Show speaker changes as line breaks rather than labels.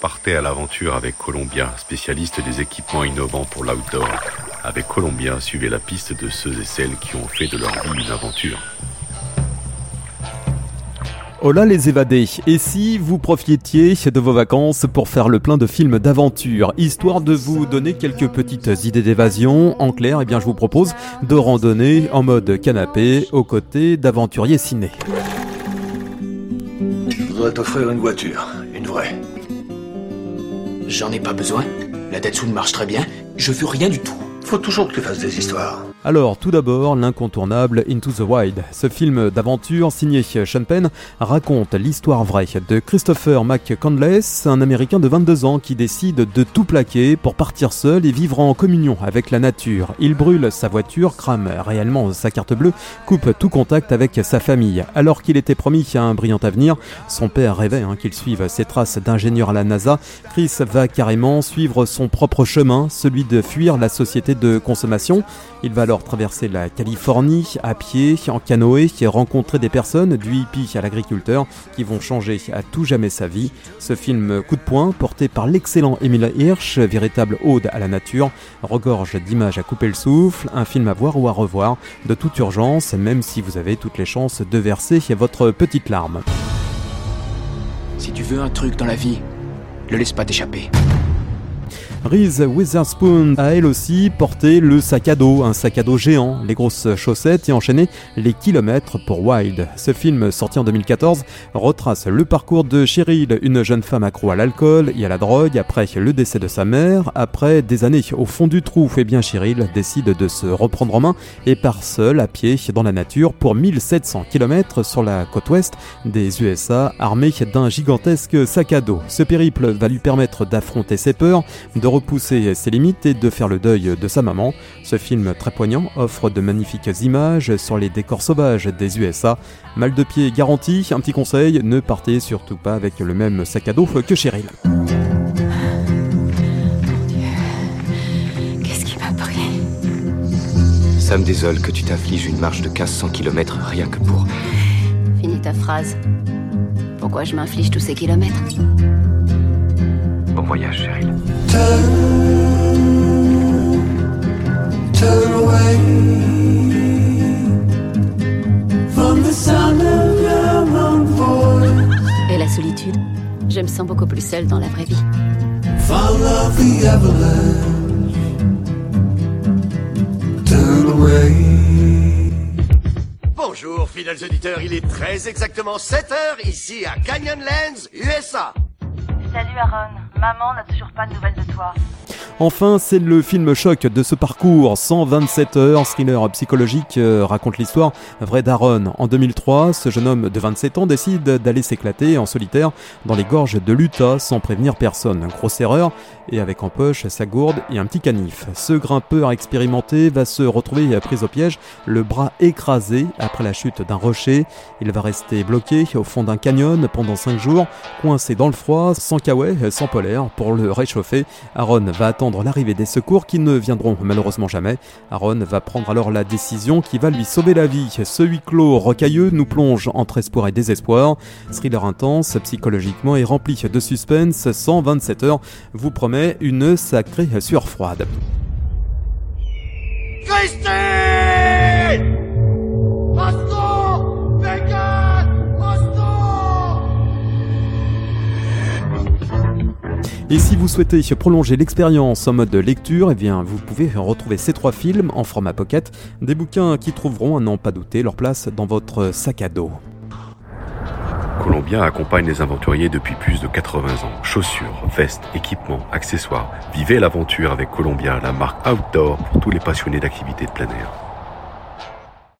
Partez à l'aventure avec Columbia, spécialiste des équipements innovants pour l'outdoor. Avec Columbia, suivez la piste de ceux et celles qui ont fait de leur vie une aventure.
Hola les évadés, et si vous profitiez de vos vacances pour faire le plein de films d'aventure, histoire de vous donner quelques petites idées d'évasion, en clair, eh bien je vous propose de randonner en mode canapé aux côtés d'aventuriers ciné.
Je voudrais t'offrir une voiture, une vraie.
J'en ai pas besoin. La Datsun marche très bien. Je veux rien du tout.
Faut toujours que tu fasses des histoires.
Alors, tout d'abord, l'incontournable Into the Wild. Ce film d'aventure signé Sean Penn raconte l'histoire vraie de Christopher McCandless, un Américain de 22 ans qui décide de tout plaquer pour partir seul et vivre en communion avec la nature. Il brûle sa voiture, crame réellement sa carte bleue, coupe tout contact avec sa famille. Alors qu'il était promis à un brillant avenir, son père rêvait hein, qu'il suive ses traces d'ingénieur à la NASA. Chris va carrément suivre son propre chemin, celui de fuir la société de consommation. Alors traverser la Californie à pied, en canoë, rencontrer des personnes, du hippie à l'agriculteur, qui vont changer à tout jamais sa vie. Ce film coup de poing, porté par l'excellent Emile Hirsch, véritable ode à la nature, regorge d'images à couper le souffle, un film à voir ou à revoir, de toute urgence, même si vous avez toutes les chances de verser votre petite larme.
Si tu veux un truc dans la vie, le laisse pas t'échapper.
Reese Witherspoon a elle aussi porté le sac à dos, un sac à dos géant, les grosses chaussettes et enchaîné les kilomètres pour Wild. Ce film, sorti en 2014, retrace le parcours de Cheryl, une jeune femme accro à l'alcool et à la drogue après le décès de sa mère. Après des années au fond du trou, et eh bien Cheryl décide de se reprendre en main et part seule à pied dans la nature pour 1700 km sur la côte ouest des USA, armée d'un gigantesque sac à dos. Ce périple va lui permettre d'affronter ses peurs, repousser ses limites et de faire le deuil de sa maman. Ce film très poignant offre de magnifiques images sur les décors sauvages des USA. Mal de pied garanti, un petit conseil, ne partez surtout pas avec le même sac à dos que Cheryl.
Qu'est-ce qui m'a pris?
Ça me désole que tu t'affliges une marche de 1500 km rien que pour...
Finis ta phrase. Pourquoi je m'inflige tous ces kilomètres?
Bon voyage, Cheryl.
Et la solitude Je me sens beaucoup plus seule dans la vraie vie.
Bonjour, fidèles auditeurs, il est très exactement 7 heures ici à Canyonlands, USA.
Salut Aaron, maman n'a toujours pas de nouvelles de toi.
Enfin, c'est le film choc de ce parcours. 127 heures, thriller psychologique euh, raconte l'histoire vraie d'Aaron. En 2003, ce jeune homme de 27 ans décide d'aller s'éclater en solitaire dans les gorges de l'Utah sans prévenir personne. Grosse erreur, et avec en poche sa gourde et un petit canif. Ce grimpeur expérimenté va se retrouver pris au piège, le bras écrasé après la chute d'un rocher. Il va rester bloqué au fond d'un canyon pendant 5 jours, coincé dans le froid, sans kawaii, sans polaire. Pour le réchauffer, Aaron va attendre l'arrivée des secours qui ne viendront malheureusement jamais. Aaron va prendre alors la décision qui va lui sauver la vie. Ce huis clos rocailleux nous plonge entre espoir et désespoir. Thriller intense, psychologiquement et rempli de suspense, 127 heures vous promet une sacrée sueur froide. Et si vous souhaitez prolonger l'expérience en mode lecture, eh bien vous pouvez retrouver ces trois films en format pocket, des bouquins qui trouveront, à n'en pas douter, leur place dans votre sac à dos.
Columbia accompagne les aventuriers depuis plus de 80 ans. Chaussures, vestes, équipements, accessoires. Vivez l'aventure avec Columbia, la marque outdoor pour tous les passionnés d'activités de plein air.